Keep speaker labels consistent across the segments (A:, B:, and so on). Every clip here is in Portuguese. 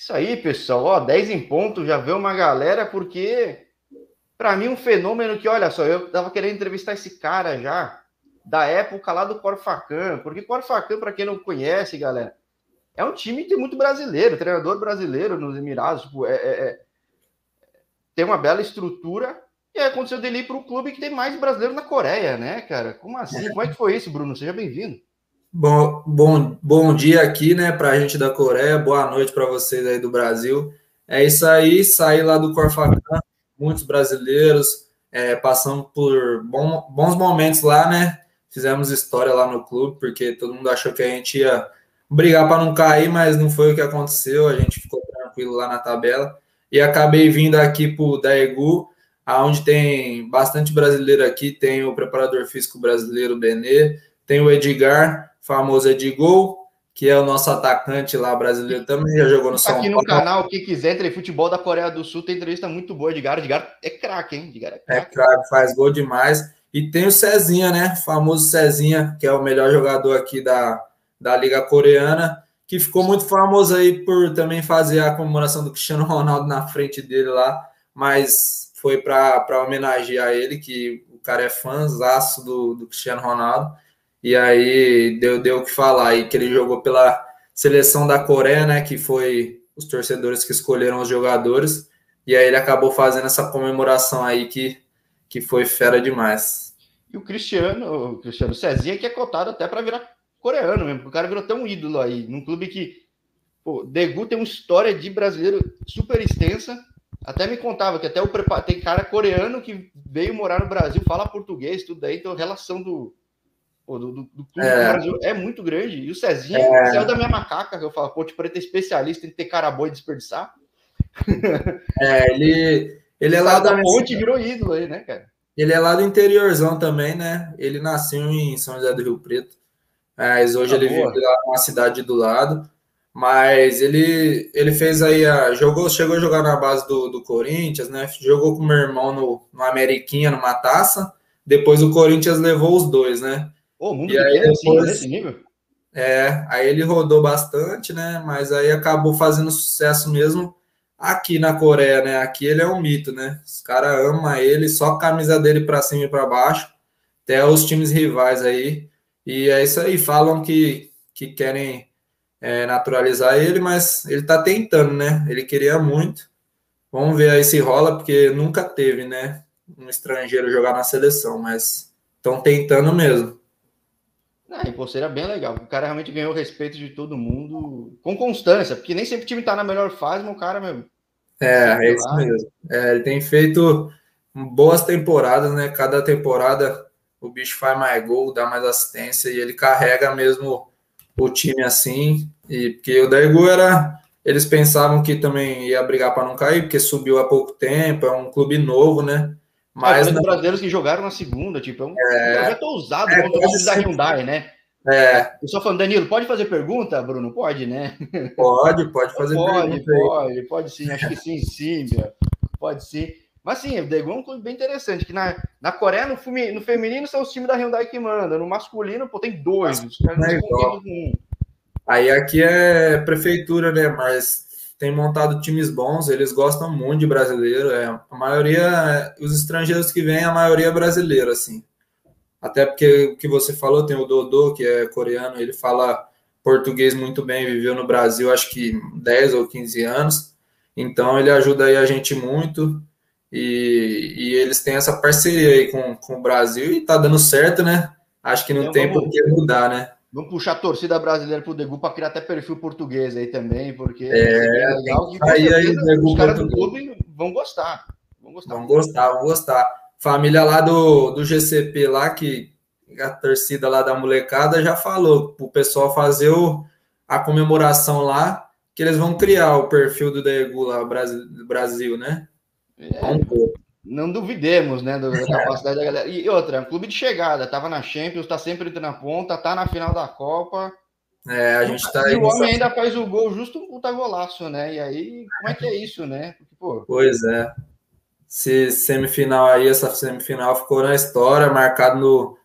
A: Isso aí, pessoal. Ó, 10 em ponto, já vê uma galera, porque para mim um fenômeno que, olha só, eu tava querendo entrevistar esse cara já da época lá do Corfacan, porque Corfacan, para quem não conhece, galera, é um time que tem muito brasileiro, treinador brasileiro nos Emirados, tipo, é, é, é tem uma bela estrutura. E aí aconteceu dele ir para o clube que tem mais brasileiro na Coreia, né, cara? Como assim? Como é que foi isso, Bruno? Seja bem-vindo.
B: Bom, bom, bom dia aqui, né, para a gente da Coreia. Boa noite para vocês aí do Brasil. É isso aí, saí lá do Corfacan, muitos brasileiros, é, passando por bom, bons momentos lá, né? Fizemos história lá no clube, porque todo mundo achou que a gente ia brigar para não cair, mas não foi o que aconteceu. A gente ficou tranquilo lá na tabela. E acabei vindo aqui para o Daegu, onde tem bastante brasileiro aqui. Tem o preparador físico brasileiro Benê, tem o Edgar, famoso Edgol, que é o nosso atacante lá brasileiro também, já jogou no São
A: Paulo. Aqui no canal, quem quiser, entre futebol da Coreia do Sul, tem entrevista muito boa. Edgar, Edgar é craque, hein? Edgar
B: é craque. É craque, faz gol demais. E tem o Cezinha, né? O famoso Cezinha, que é o melhor jogador aqui da, da Liga Coreana, que ficou muito famoso aí por também fazer a comemoração do Cristiano Ronaldo na frente dele lá, mas foi para homenagear ele, que o cara é fãzaço do, do Cristiano Ronaldo. E aí deu, deu o que falar aí, que ele jogou pela seleção da Coreia, né? Que foi os torcedores que escolheram os jogadores. E aí ele acabou fazendo essa comemoração aí que, que foi fera demais.
A: E o Cristiano, o Cristiano Cezinha, que é cotado até para virar coreano mesmo. O cara virou tão ídolo aí, num clube que. Pô, Degu tem uma história de brasileiro super extensa. Até me contava que até o preparo, tem cara coreano que veio morar no Brasil, fala português, tudo aí, então a relação do, pô, do, do, do, clube é. do Brasil é muito grande. E o Cezinha é. saiu da minha macaca, que eu falo, pô, tipo, ele é especialista em ter cara boa e desperdiçar.
B: É, ele, ele é lá
A: da ponte virou ídolo aí, né, cara?
B: Ele é lá do interiorzão também, né? Ele nasceu em São José do Rio Preto. Mas hoje tá ele boa. vive lá numa cidade do lado. Mas ele, ele fez aí a. Jogou, chegou a jogar na base do, do Corinthians, né? Jogou com meu irmão no, no Ameriquinha, numa taça. Depois o Corinthians levou os dois, né?
A: Oh, muito e aí, depois, assim, nesse nível.
B: É, aí ele rodou bastante, né? Mas aí acabou fazendo sucesso mesmo aqui na Coreia, né? Aqui ele é um mito, né? Os caras amam ele, só a camisa dele para cima e para baixo, até os times rivais aí. E é isso aí, falam que, que querem é, naturalizar ele, mas ele está tentando, né? Ele queria muito. Vamos ver aí se rola, porque nunca teve, né? Um estrangeiro jogar na seleção, mas estão tentando mesmo.
A: Ah, e pô, seria bem legal. O cara realmente ganhou o respeito de todo mundo com constância, porque nem sempre o time tá na melhor fase, mas o cara, meu.
B: É, é isso mesmo. É, ele tem feito boas temporadas, né? Cada temporada o bicho faz mais gol, dá mais assistência e ele carrega mesmo o time assim. E porque o Daegu era. Eles pensavam que também ia brigar para não cair, porque subiu há pouco tempo, é um clube novo, né?
A: Mas é, brasileiros que jogaram na segunda, tipo, é um é, projeto ousado é, contra o da Hyundai, né?
B: É.
A: Eu só falando, Danilo, pode fazer pergunta, Bruno? Pode, né?
B: Pode, pode fazer
A: pode, pergunta. Pode, pode, pode sim, acho que sim, sim, pode sim. Mas sim, o Daegu é um clube bem interessante, que na, na Coreia, no, no feminino, são os times da Hyundai que mandam, no masculino, pô, tem dois, os caras não
B: com um. Aí aqui é prefeitura, né, mas tem montado times bons, eles gostam muito de brasileiro. É, a maioria, os estrangeiros que vêm, a maioria é brasileiro, assim. Até porque o que você falou, tem o Dodô, que é coreano, ele fala português muito bem, viveu no Brasil acho que 10 ou 15 anos. Então ele ajuda aí a gente muito. E, e eles têm essa parceria aí com, com o Brasil e tá dando certo, né? Acho que não então, tem por que mudar, né?
A: Vamos puxar a torcida brasileira pro Degu para criar até perfil português aí também, porque
B: é, é legal que aí, aí,
A: os caras do clube vão gostar.
B: Vão gostar. Vão gostar, vão gostar. Família lá do, do GCP lá, que a torcida lá da molecada já falou o pessoal fazer o, a comemoração lá, que eles vão criar o perfil do Degu lá do Brasil, né?
A: É. Vamos ver não duvidemos, né, da capacidade da galera. E outra, é um clube de chegada, tava na Champions, tá sempre entre na ponta, tá na final da Copa.
B: É, a gente tá
A: E o homem ainda faz o gol justo um puta golaço, né? E aí, como é que é isso, né? Porque,
B: pô... Pois é. Se semifinal aí, essa semifinal ficou na história, marcado no,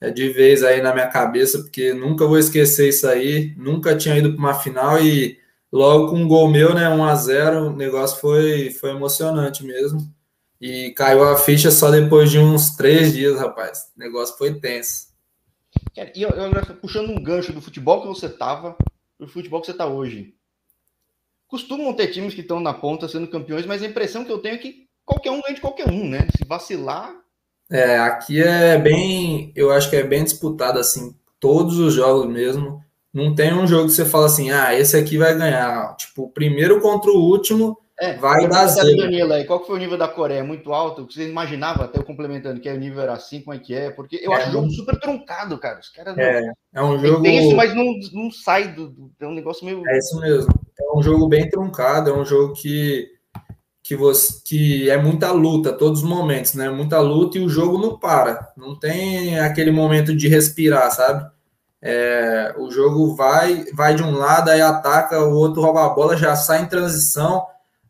B: é, de vez aí na minha cabeça, porque nunca vou esquecer isso aí. Nunca tinha ido para uma final e logo com um gol meu, né, 1 a 0 o negócio foi, foi emocionante mesmo. E caiu a ficha só depois de uns três dias, rapaz. O negócio foi tenso.
A: E eu, eu, puxando um gancho do futebol que você tava, do futebol que você tá hoje. Costumam ter times que estão na ponta sendo campeões, mas a impressão que eu tenho é que qualquer um ganha de qualquer um, né? Se vacilar.
B: É, aqui é bem. Eu acho que é bem disputado, assim, todos os jogos mesmo. Não tem um jogo que você fala assim, ah, esse aqui vai ganhar. Tipo, o primeiro contra o último é, vai dar zero.
A: Danilo aí, qual que foi o nível da Coreia? Muito alto? Você imaginava, até eu complementando, que o nível era assim, como é que é? Porque eu é, acho o jogo super truncado, cara. Os caras
B: é, não... é um jogo...
A: É mas não, não sai do, do... É um negócio meio...
B: É isso mesmo. É um jogo bem truncado, é um jogo que, que, você, que é muita luta, todos os momentos, né? Muita luta e o jogo não para. Não tem aquele momento de respirar, sabe? É, o jogo vai, vai de um lado, aí ataca, o outro rouba a bola, já sai em transição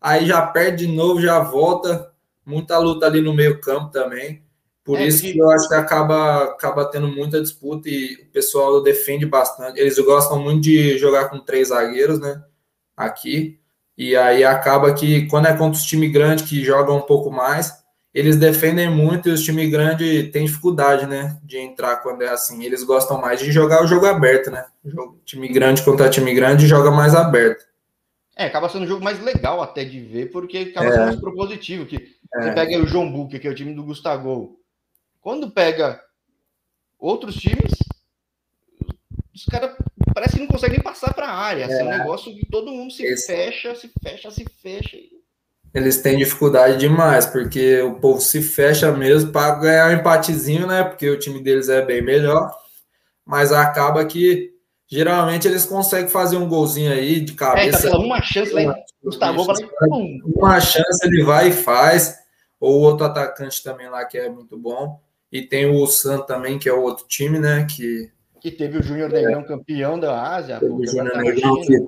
B: aí já perde de novo, já volta. Muita luta ali no meio campo também. Por é, isso que eu acho que acaba, acaba tendo muita disputa e o pessoal defende bastante. Eles gostam muito de jogar com três zagueiros, né? Aqui. E aí acaba que quando é contra os times grandes que jogam um pouco mais, eles defendem muito e os times grandes têm dificuldade, né? De entrar quando é assim. Eles gostam mais de jogar o jogo aberto, né? O time grande contra time grande joga mais aberto.
A: É, acaba sendo um jogo mais legal até de ver, porque acaba sendo é. mais propositivo. Que é. Você pega o João Buque, que é o time do Gustavo. Quando pega outros times, os caras parece que não conseguem passar para a área. É. Assim, é um negócio que todo mundo se Esse... fecha, se fecha, se fecha.
B: Eles têm dificuldade demais, porque o povo se fecha mesmo para ganhar um empatezinho, né? Porque o time deles é bem melhor. Mas acaba que Geralmente eles conseguem fazer um golzinho aí de cabeça.
A: É, tá uma chance lá Gustavo
B: Uma chance ele vai e faz. Ou outro atacante também lá que é muito bom. E tem o San também, que é o outro time, né? Que,
A: que teve o Júnior Negrão é. campeão da Ásia.
B: Teve o Júnior Negrão que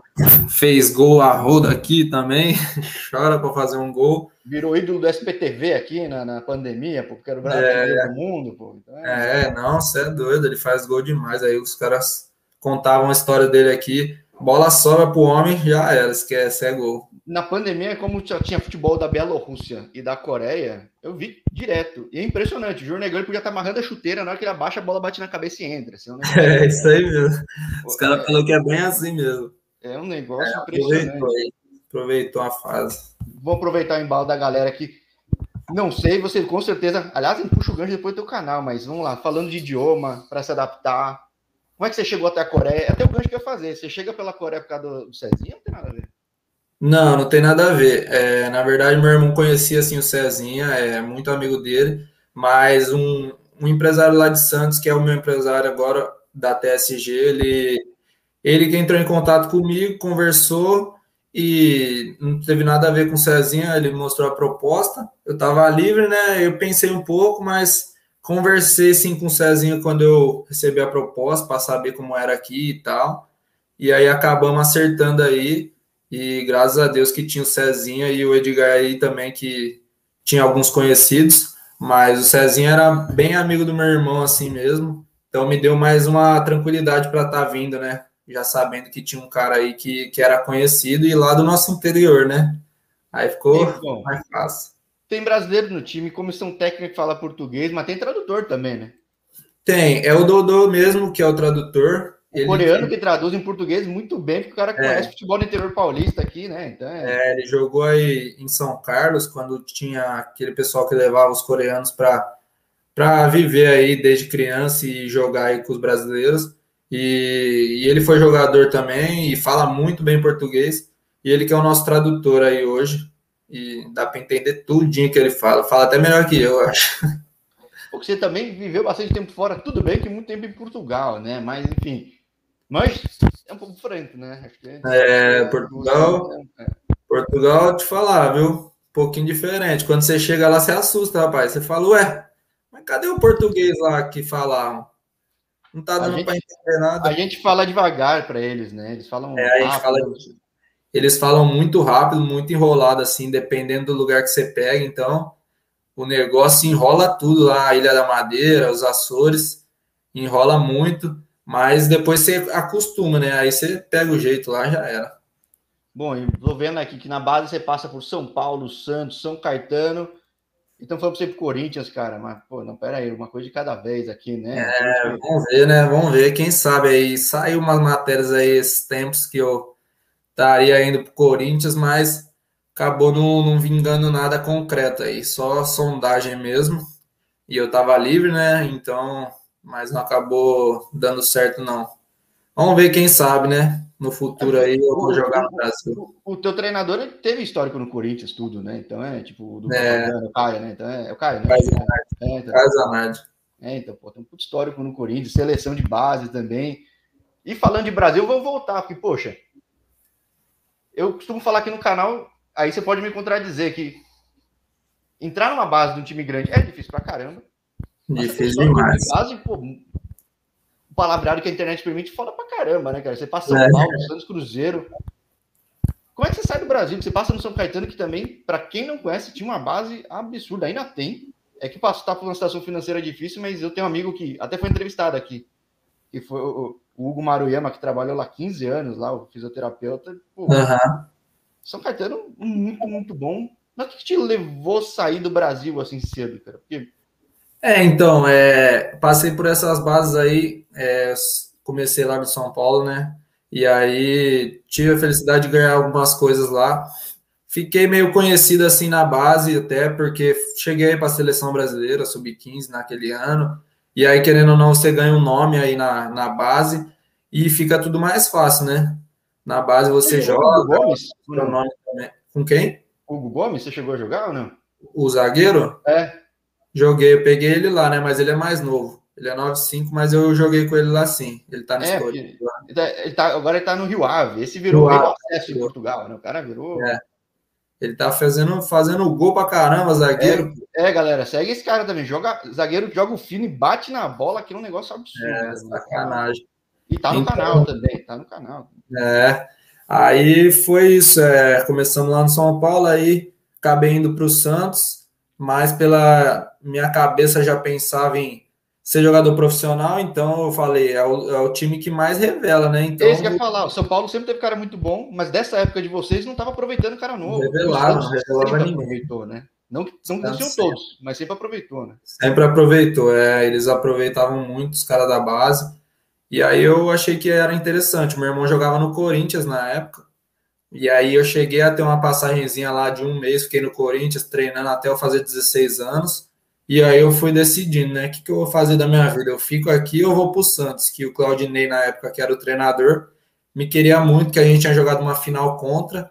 B: fez gol a roda aqui também. Chora para fazer um gol.
A: Virou ídolo do SPTV aqui na, na pandemia, porque era o Brasil é, do mundo. Pô.
B: Então, é, é, não, você é doido, ele faz gol demais. Aí os caras contavam a história dele aqui. Bola sobra pro homem, já era, esquece, é gol.
A: Na pandemia, como tinha futebol da Bielorrússia e da Coreia, eu vi direto. E é impressionante. O Júnior Negão podia estar amarrando a chuteira, na hora que ele abaixa, a bola bate na cabeça e entra. Assim,
B: é, é isso aí mesmo. Os caras é, falaram que é bem assim mesmo.
A: É um negócio é, impressionante.
B: Aproveitou, aproveitou a fase.
A: Vou aproveitar o embalo da galera aqui. Não sei, você com certeza. Aliás, puxa o gancho depois do teu canal, mas vamos lá. Falando de idioma, para se adaptar, como é que você chegou até a Coreia? Até o gancho que eu ia fazer. Você chega pela Coreia por causa do, do Cezinha? Não tem nada a ver.
B: Não, não tem nada a ver. É, na verdade, meu irmão conhecia assim, o Cezinha, é muito amigo dele, mas um, um empresário lá de Santos, que é o meu empresário agora da TSG, ele, ele que entrou em contato comigo, conversou e não teve nada a ver com o Cezinha, ele mostrou a proposta. Eu estava livre, né? Eu pensei um pouco, mas Conversei sim com o Cezinho quando eu recebi a proposta para saber como era aqui e tal. E aí acabamos acertando aí. E graças a Deus que tinha o Cezinho e o Edgar aí também, que tinha alguns conhecidos. Mas o Cezinho era bem amigo do meu irmão, assim mesmo. Então me deu mais uma tranquilidade para estar tá vindo, né? Já sabendo que tinha um cara aí que, que era conhecido e lá do nosso interior, né? Aí ficou mais fácil.
A: Tem brasileiro no time, comissão técnica que fala português, mas tem tradutor também, né?
B: Tem, é o Dodô mesmo que é o tradutor.
A: O ele coreano que traduz em português muito bem, porque o cara é. conhece futebol no interior paulista aqui, né?
B: Então é... é... ele jogou aí em São Carlos, quando tinha aquele pessoal que levava os coreanos para para viver aí desde criança e jogar aí com os brasileiros. E, e, ele foi jogador também e fala muito bem português. E ele que é o nosso tradutor aí hoje e dá para entender tudinho que ele fala. Fala até melhor que eu, acho.
A: Porque você também viveu bastante tempo fora, tudo bem que muito tempo em Portugal, né? Mas, enfim. Mas é um pouco diferente, né?
B: é, Portugal. É. Portugal, te falar, viu? Um pouquinho diferente. Quando você chega lá, você assusta, rapaz. Você fala, ué, mas cadê o português lá que falavam? Não tá dando para entender nada.
A: A gente fala devagar para eles, né? Eles falam.
B: É, a gente fala eles falam muito rápido, muito enrolado, assim, dependendo do lugar que você pega. Então, o negócio enrola tudo lá, a Ilha da Madeira, os Açores, enrola muito, mas depois você acostuma, né? Aí você pega o jeito lá, já era.
A: Bom, estou vendo aqui que na base você passa por São Paulo, Santos, São Caetano. Então foi para você pro Corinthians, cara. Mas, pô, não, pera aí, uma coisa de cada vez aqui, né?
B: É, vamos ver, né? Vamos ver. Quem sabe aí. Saiu umas matérias aí esses tempos que eu estaria indo pro Corinthians, mas acabou não, não vingando nada concreto aí. Só sondagem mesmo. E eu tava livre, né? Então, mas não acabou dando certo, não. Vamos ver, quem sabe, né? no futuro aí eu vou jogar no Brasil.
A: O, o, teu treinador teve histórico no Corinthians, tudo, né? Então é tipo do é. o Caio, né? Então é, é o Caio, né? Caio Zanardi. É, então. É, então, pô, tem um puto histórico no Corinthians, seleção de base também. E falando de Brasil, vamos voltar, porque, poxa, eu costumo falar aqui no canal, aí você pode me contradizer que entrar numa base de um time grande é difícil pra caramba.
B: Difícil demais.
A: Base, pô, palavreado que a internet permite foda pra caramba, né, cara? Você passa São é. Paulo, Santos Cruzeiro. Como é que você sai do Brasil? Você passa no São Caetano, que também, para quem não conhece, tinha uma base absurda. Ainda tem. É que passou, tá por uma situação financeira difícil, mas eu tenho um amigo que até foi entrevistado aqui, que foi o, Hugo Maruyama, que trabalhou lá 15 anos, lá, o fisioterapeuta. Pô, uhum. São Caetano, muito, muito bom. Mas o que te levou a sair do Brasil assim cedo, cara? Porque
B: é, então, é, passei por essas bases aí, é, comecei lá no São Paulo, né? E aí tive a felicidade de ganhar algumas coisas lá. Fiquei meio conhecido assim na base, até porque cheguei para a seleção brasileira, sub-15 naquele ano. E aí, querendo ou não, você ganha um nome aí na, na base e fica tudo mais fácil, né? Na base você joga. Gomes? Nome também. Com quem?
A: Hugo Gomes, você chegou a jogar ou não?
B: O zagueiro?
A: É.
B: Joguei, eu peguei ele lá, né? Mas ele é mais novo. Ele é 9,5, mas eu joguei com ele lá sim. Ele tá no é,
A: Ele tá, ele tá, agora ele tá no Rio Ave. Esse virou o acesso em Portugal, né? O cara virou.
B: É. Ele tá fazendo, fazendo gol pra caramba, zagueiro.
A: É, é, galera, segue esse cara também. Joga, zagueiro joga o fino e bate na bola, que é um negócio absurdo. É,
B: sacanagem.
A: E tá no então, canal também, tá no canal.
B: É. Aí foi isso. É, começamos lá no São Paulo, aí acabei indo pro Santos mas pela minha cabeça já pensava em ser jogador profissional, então eu falei, é o, é o time que mais revela, né? Então,
A: Esse que ia falar, o São Paulo sempre teve cara muito bom, mas dessa época de vocês não estava aproveitando cara novo.
B: Revelaram, não revelava
A: ninguém. aproveitou, né? Não, não conseguiam todos, mas sempre aproveitou, né?
B: Sempre aproveitou, é, eles aproveitavam muito os caras da base, e aí eu achei que era interessante. Meu irmão jogava no Corinthians na época, e aí eu cheguei a ter uma passagenzinha lá de um mês, fiquei no Corinthians treinando até eu fazer 16 anos. E aí eu fui decidindo, né? O que, que eu vou fazer da minha vida? Eu fico aqui ou vou pro Santos? Que o Claudinei, na época, que era o treinador, me queria muito, que a gente tinha jogado uma final contra.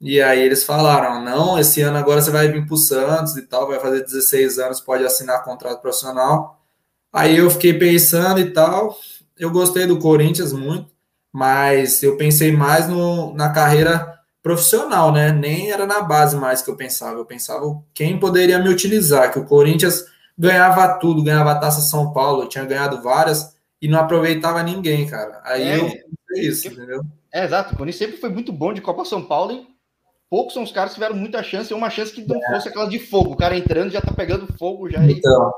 B: E aí eles falaram: não, esse ano agora você vai vir pro Santos e tal, vai fazer 16 anos, pode assinar contrato profissional. Aí eu fiquei pensando e tal. Eu gostei do Corinthians muito mas eu pensei mais no, na carreira profissional, né? Nem era na base mais que eu pensava. Eu pensava quem poderia me utilizar, que o Corinthians ganhava tudo, ganhava a Taça São Paulo, tinha ganhado várias e não aproveitava ninguém, cara. Aí é, eu pensei isso, entendeu?
A: É, exato. O Corinthians sempre foi muito bom de Copa São Paulo e poucos são os caras que tiveram muita chance, e uma chance que não é. fosse aquela de fogo. O cara entrando já tá pegando fogo já.
B: Então,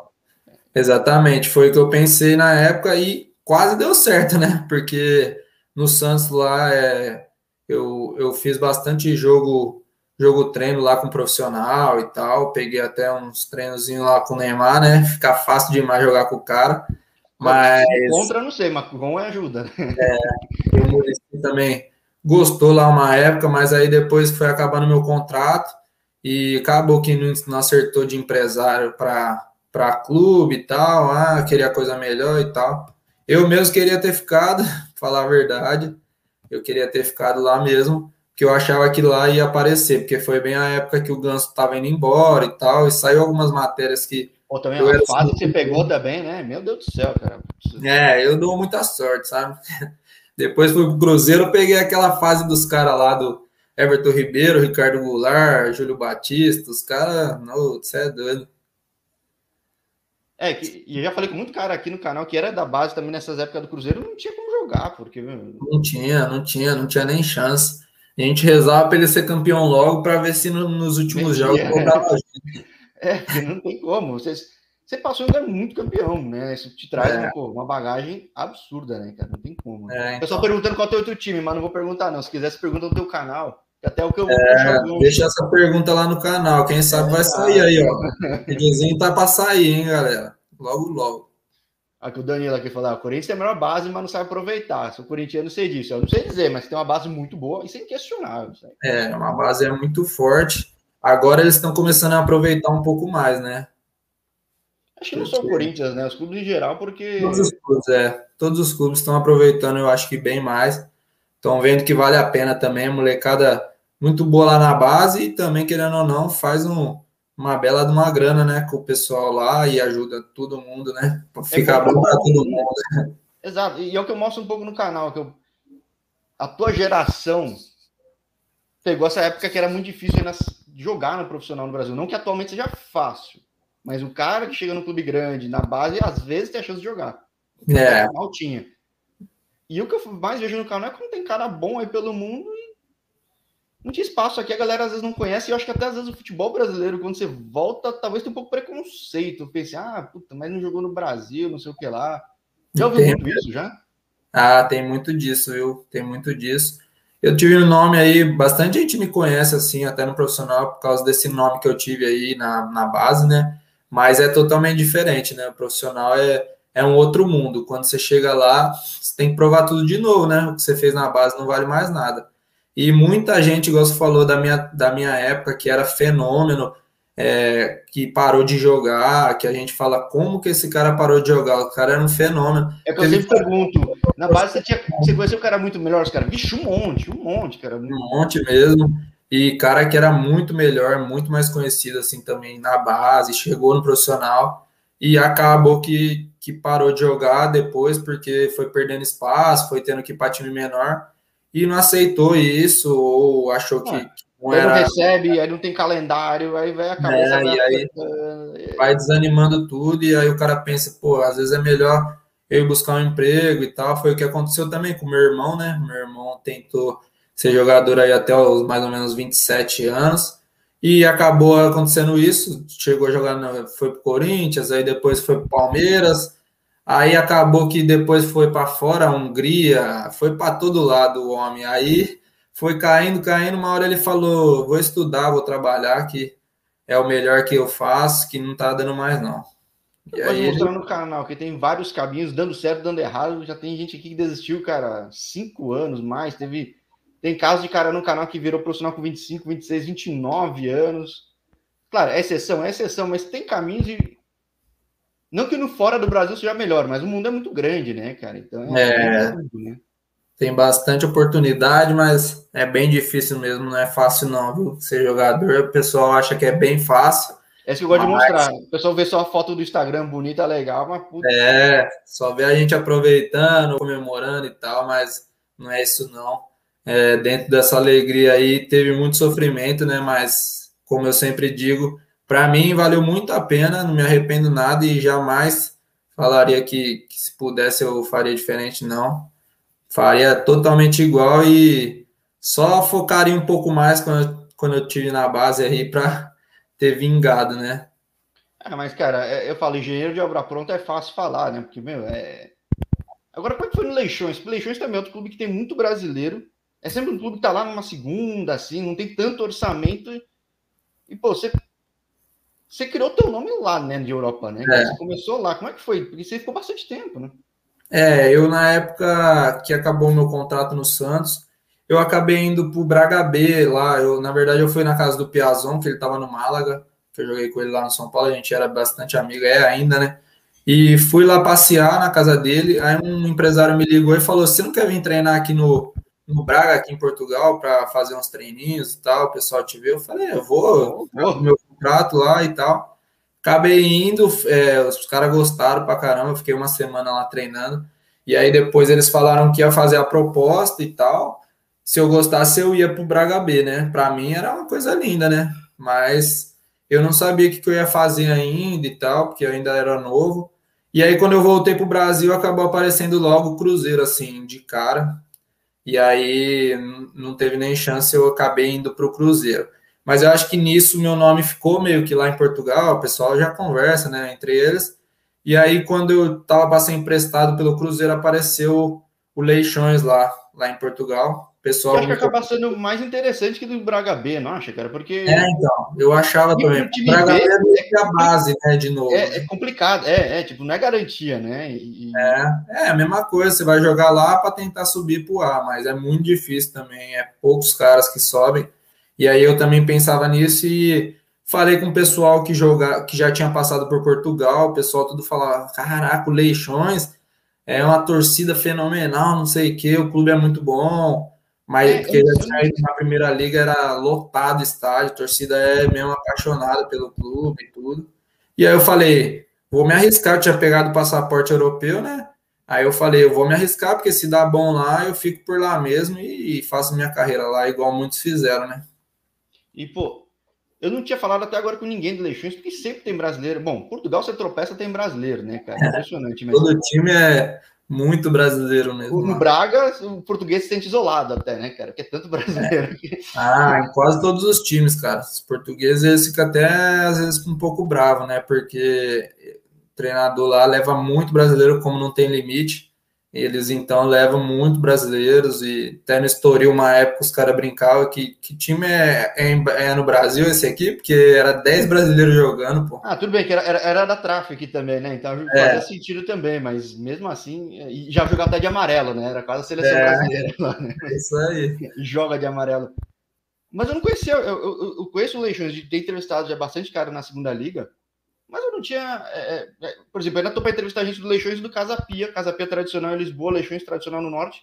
B: exatamente. Foi o que eu pensei na época e quase deu certo, né? Porque no Santos lá, é, eu, eu fiz bastante jogo jogo treino lá com profissional e tal. Peguei até uns treinozinhos lá com o Neymar, né? Fica fácil demais jogar com o cara. Mas.
A: Contra, não sei, mas com ajuda.
B: É, o Muricy também gostou lá uma época, mas aí depois foi acabando meu contrato e acabou que não, não acertou de empresário para clube e tal. Ah, queria coisa melhor e tal. Eu mesmo queria ter ficado, falar a verdade, eu queria ter ficado lá mesmo, que eu achava que lá ia aparecer, porque foi bem a época que o Ganso estava indo embora e tal, e saiu algumas matérias que.
A: Pô, também a fase que você pegou também, né? Meu Deus do céu, cara.
B: É, eu dou muita sorte, sabe? Depois fui pro Cruzeiro, peguei aquela fase dos caras lá do Everton Ribeiro, Ricardo Goulart, Júlio Batista, os caras, não, você é doido.
A: É, que, e eu já falei com muito cara aqui no canal que era da base também nessas épocas do Cruzeiro, não tinha como jogar, porque.
B: Não tinha, não tinha, não tinha nem chance. A gente rezava para ele ser campeão logo para ver se no, nos últimos jogos
A: é. É, não tem como. Vocês, você passou um muito campeão, né? Isso te traz é. uma, pô, uma, bagagem absurda, né, cara? Não tem como. Né? É, então... Pessoal perguntando qual é o teu time, mas não vou perguntar, não. Se quiser, se pergunta no teu canal. Até o que eu
B: é, Deixa essa pergunta lá no canal. Quem sabe vai sair aí, ó. O videozinho tá para sair, hein, galera? Logo, logo.
A: Aqui o Danilo aqui falou: ah, o Corinthians tem a melhor base, mas não sabe aproveitar. Sou corintiano, sei disso. Eu não sei dizer, mas tem uma base muito boa e sem questionar.
B: É, uma base é muito forte. Agora eles estão começando a aproveitar um pouco mais, né?
A: Acho que não só o Corinthians, né? Os clubes em geral, porque.
B: Todos os clubes, é. Todos os clubes estão aproveitando, eu acho que bem mais. Estão vendo que vale a pena também. A molecada muito boa lá na base e também, querendo ou não, faz um, uma bela de uma grana, né, com o pessoal lá e ajuda todo mundo, né? Fica é bom para todo mundo. Né?
A: Exato, e é o que eu mostro um pouco no canal, que eu... a tua geração pegou essa época que era muito difícil jogar no profissional no Brasil. Não que atualmente seja fácil, mas o cara que chega no clube grande, na base, às vezes tem a chance de jogar.
B: É.
A: Mal tinha. E o que eu mais vejo no canal é quando tem cara bom aí pelo mundo não tinha espaço aqui, a galera às vezes não conhece, e eu acho que até às vezes o futebol brasileiro, quando você volta, talvez tenha um pouco preconceito. Pense, ah, puta, mas não jogou no Brasil, não sei o que lá. Já ouviu muito isso já?
B: Ah, tem muito disso, viu? Tem muito disso. Eu tive um nome aí, bastante gente me conhece, assim, até no profissional, por causa desse nome que eu tive aí na, na base, né? Mas é totalmente diferente, né? O profissional é, é um outro mundo. Quando você chega lá, você tem que provar tudo de novo, né? O que você fez na base não vale mais nada. E muita gente, igual você falou da minha, da minha época, que era fenômeno, é, que parou de jogar, que a gente fala como que esse cara parou de jogar, o cara era um fenômeno.
A: É que eu sempre pergunto, na base você, tinha, você conheceu o cara muito melhor, os caras, vixe, um monte, um monte, cara.
B: Um monte mesmo, e cara que era muito melhor, muito mais conhecido assim também na base, chegou no profissional, e acabou que, que parou de jogar depois, porque foi perdendo espaço, foi tendo que ir para time menor, e não aceitou isso, ou achou que,
A: não era... não recebe, aí não tem calendário, aí vai a cabeça.
B: É, e aí vai desanimando tudo, e aí o cara pensa, pô, às vezes é melhor eu buscar um emprego e tal. Foi o que aconteceu também com meu irmão, né? Meu irmão tentou ser jogador aí até os mais ou menos 27 anos. E acabou acontecendo isso, chegou a jogar, foi pro Corinthians, aí depois foi pro Palmeiras, Aí acabou que depois foi para fora, a Hungria, foi para todo lado o homem. Aí foi caindo, caindo. Uma hora ele falou: Vou estudar, vou trabalhar, que é o melhor que eu faço, que não tá dando mais, não.
A: E Pode aí mostrar ele... no canal que tem vários caminhos, dando certo, dando errado. Já tem gente aqui que desistiu, cara, cinco anos mais. Teve. Tem casos de cara no canal que virou profissional com 25, 26, 29 anos. Claro, é exceção, é exceção, mas tem caminhos e não que no fora do Brasil seja melhor, mas o mundo é muito grande, né, cara? Então
B: é, é né? tem bastante oportunidade, mas é bem difícil mesmo, não é fácil não, viu? Ser jogador, o pessoal acha que é bem fácil.
A: É isso que eu gosto mas... de mostrar. O pessoal vê só a foto do Instagram bonita, legal, mas
B: puta. É, só vê a gente aproveitando, comemorando e tal, mas não é isso não. É, dentro dessa alegria aí teve muito sofrimento, né? Mas como eu sempre digo, para mim valeu muito a pena, não me arrependo nada e jamais falaria que, que, se pudesse eu faria diferente, não. Faria totalmente igual e só focaria um pouco mais quando eu, quando eu tive na base aí para ter vingado, né?
A: É, mas, cara, é, eu falo, engenheiro de obra pronta é fácil falar, né? Porque, meu, é. Agora, como é que foi no Leixões? Leixões também é outro clube que tem muito brasileiro. É sempre um clube que tá lá numa segunda, assim, não tem tanto orçamento. E, pô, você você criou teu nome lá, né, de Europa, né? É. Você começou lá. Como é que foi? Porque você ficou bastante tempo, né?
B: É, eu na época que acabou o meu contrato no Santos, eu acabei indo pro Braga B lá. Eu, na verdade, eu fui na casa do Piazon, que ele tava no Málaga, que eu joguei com ele lá no São Paulo, a gente era bastante amigo, é ainda, né? E fui lá passear na casa dele. Aí um empresário me ligou e falou: Você não quer vir treinar aqui no, no Braga, aqui em Portugal, para fazer uns treininhos e tal? O pessoal te vê. Eu falei: Eu vou, vou. meu contrato lá e tal. Acabei indo, é, os caras gostaram pra caramba, fiquei uma semana lá treinando. E aí depois eles falaram que ia fazer a proposta e tal. Se eu gostasse, eu ia pro Braga B, né? Pra mim era uma coisa linda, né? Mas eu não sabia o que, eu ia fazer ainda e tal, porque eu ainda era novo. E aí, quando eu voltei pro Brasil, acabou aparecendo logo o Cruzeiro, assim, de cara. E aí não teve nem chance, eu acabei indo pro Cruzeiro. Mas eu acho que nisso meu nome ficou meio que lá em Portugal, o pessoal já conversa, né, entre eles. E aí, quando eu estava para ser emprestado pelo Cruzeiro, apareceu o Leixões lá, lá em Portugal.
A: pessoal eu acho que acaba sendo mais interessante que do Braga B, não acha, cara? Porque.
B: É, então, eu achava também. O Braga B é, a base, né, de novo.
A: É, é, complicado, é, é, tipo, não é garantia, né?
B: E... É, é a mesma coisa, você vai jogar lá para tentar subir pro A, mas é muito difícil também, é poucos caras que sobem. E aí eu também pensava nisso e falei com o pessoal que joga, que já tinha passado por Portugal, o pessoal tudo falava: caraca, o Leixões é uma torcida fenomenal, não sei o que, o clube é muito bom. Mas é, porque já tinha ido na primeira liga, era lotado o estádio, a torcida é mesmo apaixonada pelo clube e tudo. E aí eu falei, vou me arriscar, eu tinha pegado o passaporte europeu, né? Aí eu falei, eu vou me arriscar, porque se dá bom lá, eu fico por lá mesmo e, e faço minha carreira lá, igual muitos fizeram, né?
A: E, pô, eu não tinha falado até agora com ninguém do Leixões, porque sempre tem brasileiro. Bom, Portugal, você tropeça, tem brasileiro, né, cara? É impressionante.
B: Mas... Todo time é muito brasileiro mesmo.
A: No Braga, o português se sente isolado até, né, cara? Porque é tanto brasileiro.
B: É. Ah, em quase todos os times, cara. Os portugueses ficam até, às vezes, um pouco bravo, né? Porque o treinador lá leva muito brasileiro, como não tem limite. Eles então levam muito brasileiros e até no Estoril, uma época, os caras brincavam que, que time é, é, é, no Brasil esse aqui, porque era 10 brasileiros jogando, pô.
A: Ah, tudo bem, que era, era, era da Traffic também, né? Então é. fazia sentido também, mas mesmo assim, já jogava até de amarelo, né? Era quase a seleção é, brasileira lá, né?
B: Isso aí.
A: Joga de amarelo. Mas eu não conhecia, eu, eu, eu conheço o Leixões de ter entrevistado já bastante cara na segunda liga. Mas eu não tinha. É, é, é por exemplo, eu ainda estou para entrevistar a gente do Leixões e do Casa Pia. Casa Pia tradicional em Lisboa, Leixões tradicional no Norte.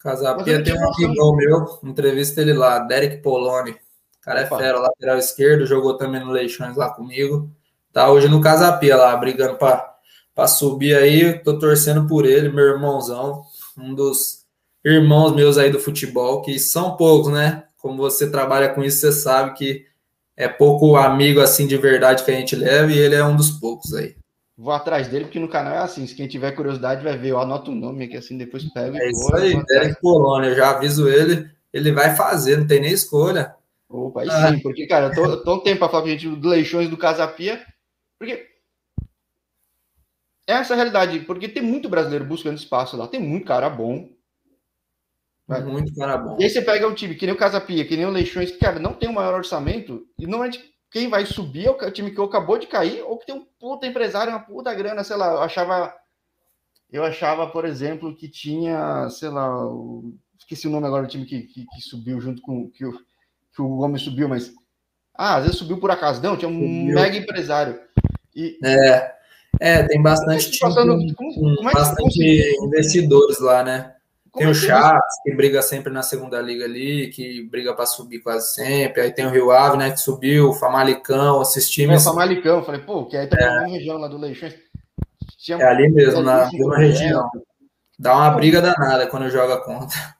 B: Casa Pia tem um amigo meu, entrevista ele lá, Derek Poloni. O cara é Opa. é fera, lateral esquerdo, jogou também no Leixões lá comigo. Tá hoje no Casa Pia lá, brigando para subir aí. Tô torcendo por ele, meu irmãozão. Um dos irmãos meus aí do futebol, que são poucos, né? Como você trabalha com isso, você sabe que é pouco amigo assim de verdade que a gente leva e ele é um dos poucos aí.
A: Vou atrás dele, porque no canal é assim. Se quem tiver curiosidade vai ver, eu anoto o nome aqui assim, depois pego.
B: É isso aí, Derek Polônia, eu já aviso ele, ele vai fazer, não tem nem escolha.
A: Opa, aí ah. sim, porque, cara, eu tô, eu tô um tempo para falar com a gente do Leixões do Casapia, porque essa é a realidade, porque tem muito brasileiro buscando espaço lá, tem muito cara bom,
B: Vai. Muito cara bom.
A: E aí você pega um time que nem o Casapia, que nem o Leixões, que, cara, não tem o maior orçamento, e não é de quem vai subir é o time que acabou de cair, ou que tem um puta empresário, uma puta grana, sei lá, eu achava. Eu achava, por exemplo, que tinha, sei lá, o, esqueci o nome agora do time que, que, que subiu junto com que o, que o Gomes subiu, mas. Ah, às vezes subiu por acaso. Não, tinha um subiu. mega empresário.
B: E, é, é, tem bastante, time, passando, com, com, como é bastante investidores lá, né? Tem o Chaves, que briga sempre na segunda liga ali, que briga para subir quase sempre. Aí tem o Rio Ave, né, que subiu, o Famalicão, esses times.
A: É, o Famalicão, falei, pô, que aí também é. na região lá do Leixões.
B: É ali mesmo, na mesma região. Dá uma briga danada quando joga contra.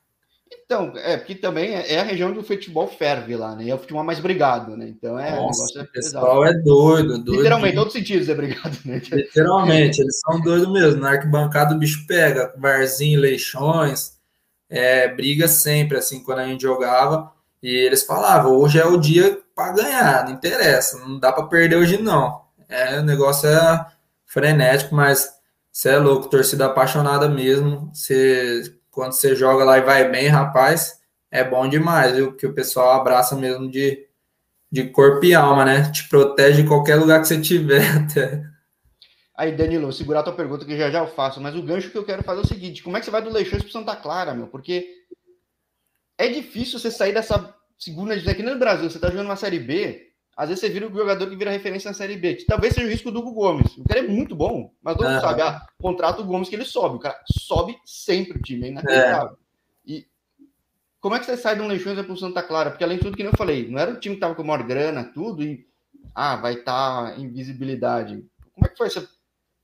A: Então, é, porque também é, é a região do futebol ferve lá, né? É o futebol mais brigado, né? Então é.
B: Nossa, o, pessoal é doido, doido.
A: Literalmente, em todos os sentidos é brigado, né?
B: Literalmente, eles são doidos mesmo. Na arquibancada o bicho pega, barzinho, leixões, é, briga sempre, assim, quando a gente jogava. E eles falavam, hoje é o dia para ganhar, não interessa, não dá para perder hoje não. É, o negócio é frenético, mas você é louco, torcida apaixonada mesmo. Você quando você joga lá e vai bem, rapaz, é bom demais, viu? Porque o pessoal abraça mesmo de, de corpo e alma, né? Te protege em qualquer lugar que você tiver até.
A: Aí, Danilo, vou segurar a tua pergunta que já já eu faço, mas o gancho que eu quero fazer é o seguinte: como é que você vai do Leixões para Santa Clara, meu? Porque é difícil você sair dessa segunda divisão. Aqui no Brasil, você tá jogando uma Série B, às vezes você vira o jogador que vira referência na Série B. Talvez seja o risco do Hugo Gomes. O cara é muito bom, mas todo mundo sabe, ah, contrato o Gomes que ele sobe. O cara sobe sempre o time, é inacreditável. É. E como é que você sai de um Leixões para o Santa Clara? Porque além de tudo que eu falei, não era o time que tava com maior grana, tudo, e ah, vai estar tá em visibilidade. Como é que foi esse,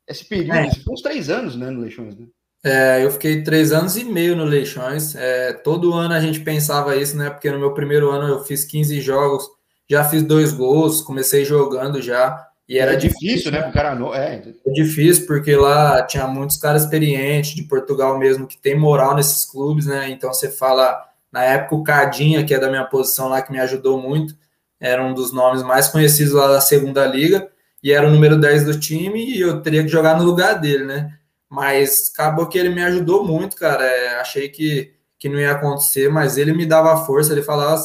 A: esse período? É. Foi uns três anos, né, no Leixões, né?
B: É, eu fiquei três anos e meio no Leixões. É, todo ano a gente pensava isso, né? Porque no meu primeiro ano eu fiz 15 jogos já fiz dois gols, comecei jogando já. E era é difícil, difícil, né? O cara não. É. é difícil, porque lá tinha muitos caras experientes de Portugal mesmo que tem moral nesses clubes, né? Então você fala, na época, o Cadinha, que é da minha posição lá, que me ajudou muito, era um dos nomes mais conhecidos lá da segunda liga, e era o número 10 do time, e eu teria que jogar no lugar dele, né? Mas acabou que ele me ajudou muito, cara. É, achei que, que não ia acontecer, mas ele me dava força, ele falava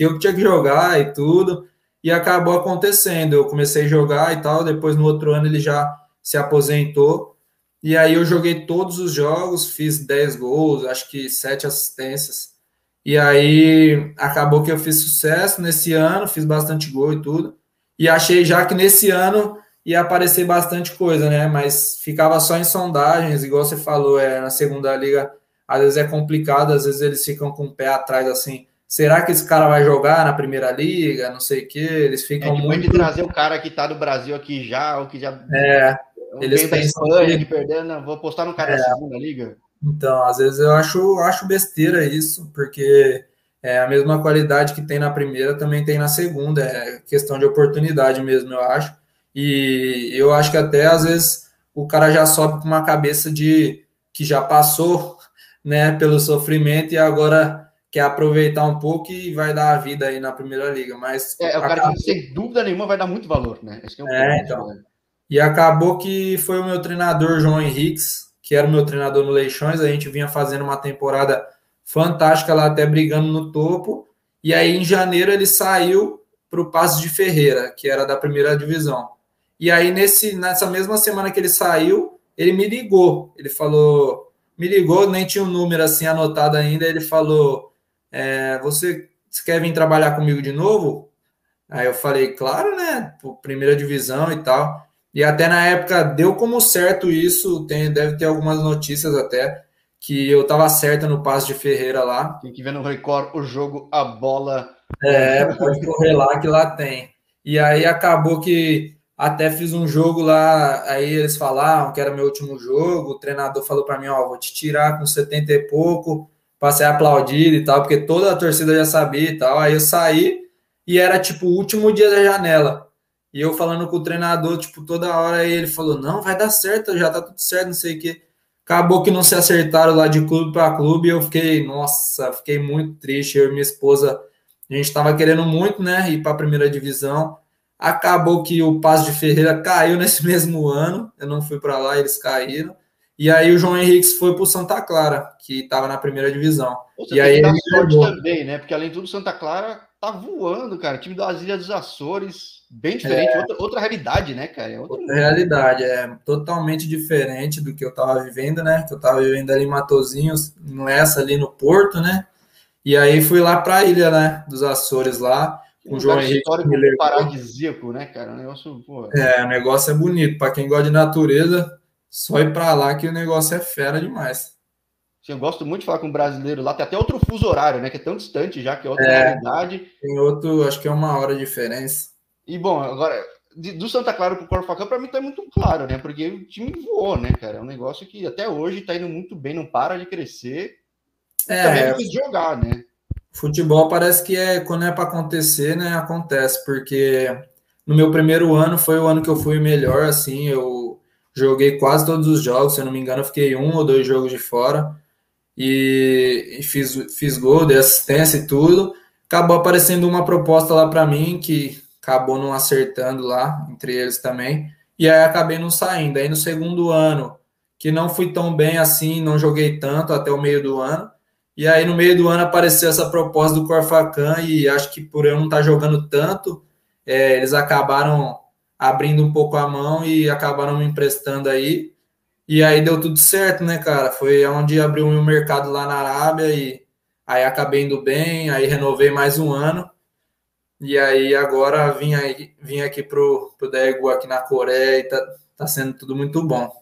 B: que eu tinha que jogar e tudo, e acabou acontecendo. Eu comecei a jogar e tal, depois no outro ano ele já se aposentou, e aí eu joguei todos os jogos, fiz 10 gols, acho que 7 assistências. E aí acabou que eu fiz sucesso nesse ano, fiz bastante gol e tudo. E achei já que nesse ano ia aparecer bastante coisa, né? Mas ficava só em sondagens, igual você falou, é, na segunda liga, às vezes é complicado, às vezes eles ficam com o pé atrás assim. Será que esse cara vai jogar na primeira liga? Não sei o que. Eles ficam
A: é,
B: muito.
A: de trazer o cara que tá no Brasil aqui já, ou que já.
B: É. Eles
A: pensam Espanha, que perdendo, vou postar no cara é. da segunda liga.
B: Então, às vezes eu acho, acho besteira isso, porque é a mesma qualidade que tem na primeira também tem na segunda, é questão de oportunidade mesmo, eu acho. E eu acho que até às vezes o cara já sobe com uma cabeça de que já passou, né, pelo sofrimento e agora quer aproveitar um pouco e vai dar a vida aí na primeira liga, mas
A: é, o cara que sem dúvida nenhuma vai dar muito valor, né?
B: Esse é, um é então. E acabou que foi o meu treinador, João Henriques, que era o meu treinador no Leixões. A gente vinha fazendo uma temporada fantástica lá, até brigando no topo. E aí, em janeiro, ele saiu para o Passo de Ferreira, que era da primeira divisão. E aí, nesse, nessa mesma semana que ele saiu, ele me ligou. Ele falou, me ligou, nem tinha um número assim anotado ainda. Ele falou: é, você, você quer vir trabalhar comigo de novo? Aí eu falei, claro, né? Primeira divisão e tal. E até na época deu como certo isso, tem, deve ter algumas notícias até, que eu tava certa no passe de Ferreira lá.
A: Tem que ver no Record o jogo, a bola.
B: É, pode correr lá que lá tem. E aí acabou que até fiz um jogo lá, aí eles falaram que era meu último jogo, o treinador falou para mim, ó, vou te tirar com 70 e pouco, passei a aplaudir e tal, porque toda a torcida já sabia e tal. Aí eu saí e era tipo o último dia da janela. E eu falando com o treinador, tipo, toda hora ele falou: não, vai dar certo, já tá tudo certo, não sei o quê. Acabou que não se acertaram lá de clube para clube. E eu fiquei, nossa, fiquei muito triste. Eu e minha esposa, a gente estava querendo muito, né, ir para a primeira divisão. Acabou que o Passo de Ferreira caiu nesse mesmo ano. Eu não fui para lá, eles caíram. E aí o João Henrique foi para o Santa Clara, que estava na primeira divisão.
A: Você
B: e aí
A: ele sorte também, né? Porque além de tudo, Santa Clara tá voando, cara. O time das Ilhas dos Açores bem diferente, é, outra, outra, realidade, né, cara? É
B: outra... outra... realidade, é totalmente diferente do que eu tava vivendo, né? Que eu tava vivendo ali em Matozinhos, nessa ali no Porto, né? E aí fui lá para a ilha, né, dos Açores lá,
A: com o João Henrique. Histórico paradisíaco, né, cara? O negócio, pô...
B: É, o negócio é bonito. Para quem gosta de natureza, só ir para lá que o negócio é fera demais.
A: Sim, eu gosto muito de falar com um brasileiro lá, tem até outro fuso horário, né? Que é tão distante já, que é outra é, realidade.
B: Tem outro, acho que é uma hora de diferença.
A: E bom, agora, de, do Santa Clara para o Corfacão, para mim tá muito claro, né? Porque o time voou, né, cara? É um negócio que até hoje tá indo muito bem, não para de crescer.
B: É, também é de jogar, né? Futebol parece que é quando é para acontecer, né? Acontece, porque no meu primeiro ano foi o ano que eu fui melhor, assim, eu joguei quase todos os jogos, se eu não me engano, fiquei um ou dois jogos de fora e, e fiz, fiz gol, dei assistência e tudo. Acabou aparecendo uma proposta lá para mim que acabou não acertando lá, entre eles também, e aí acabei não saindo. Aí no segundo ano, que não fui tão bem assim, não joguei tanto até o meio do ano, e aí no meio do ano apareceu essa proposta do Corfacan, e acho que por eu não estar tá jogando tanto, é, eles acabaram abrindo um pouco a mão e acabaram me emprestando aí, e aí deu tudo certo, né, cara? Foi onde abriu o meu mercado lá na Arábia e aí acabei indo bem, aí renovei mais um ano. E aí agora vim, aí, vim aqui pro, pro Daegu aqui na Coreia e tá, tá sendo tudo muito bom.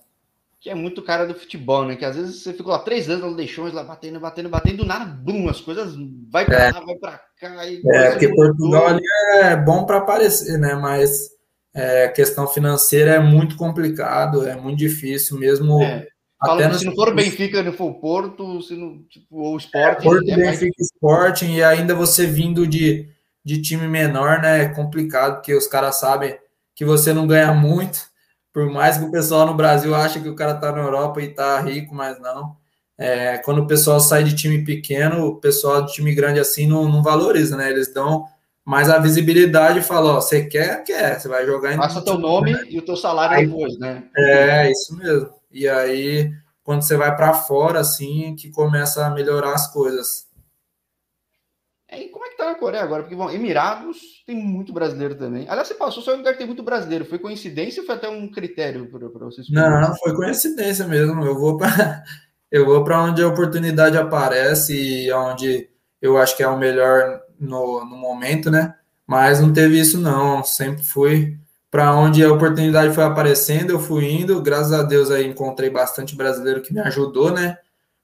A: Que é muito cara do futebol, né? Que às vezes você ficou lá três anos no deixões, lá batendo, batendo, batendo, do nada, bum, as coisas vai pra é. lá, vai pra cá.
B: E é, porque Portugal ali é bom para aparecer, né? Mas é, questão financeira é muito complicado, é muito difícil mesmo. É.
A: Até se não for o Benfica, não for o Porto, se não, tipo, o Sporting.
B: É, Porto, é Benfica, mais... Sporting, e ainda você vindo de de time menor, né? É complicado, porque os caras sabem que você não ganha muito, por mais que o pessoal no Brasil ache que o cara tá na Europa e tá rico, mas não. É, quando o pessoal sai de time pequeno, o pessoal de time grande assim não, não valoriza, né? Eles dão mas a visibilidade fala, ó, você quer, quer, você vai jogar
A: em. Passa teu nome né? e o teu salário aí, depois, né?
B: É, isso mesmo. E aí, quando você vai para fora, assim, que começa a melhorar as coisas.
A: É, e como é que tá na Coreia agora? Porque, bom, Emirados tem muito brasileiro também. Aliás, você passou só em um lugar que tem muito brasileiro. Foi coincidência ou foi até um critério para vocês?
B: Não, foi coincidência mesmo. Eu vou para eu vou para onde a oportunidade aparece e onde eu acho que é o melhor no, no momento, né? Mas não teve isso, não. Sempre fui para onde a oportunidade foi aparecendo, eu fui indo. Graças a Deus aí encontrei bastante brasileiro que me ajudou, né?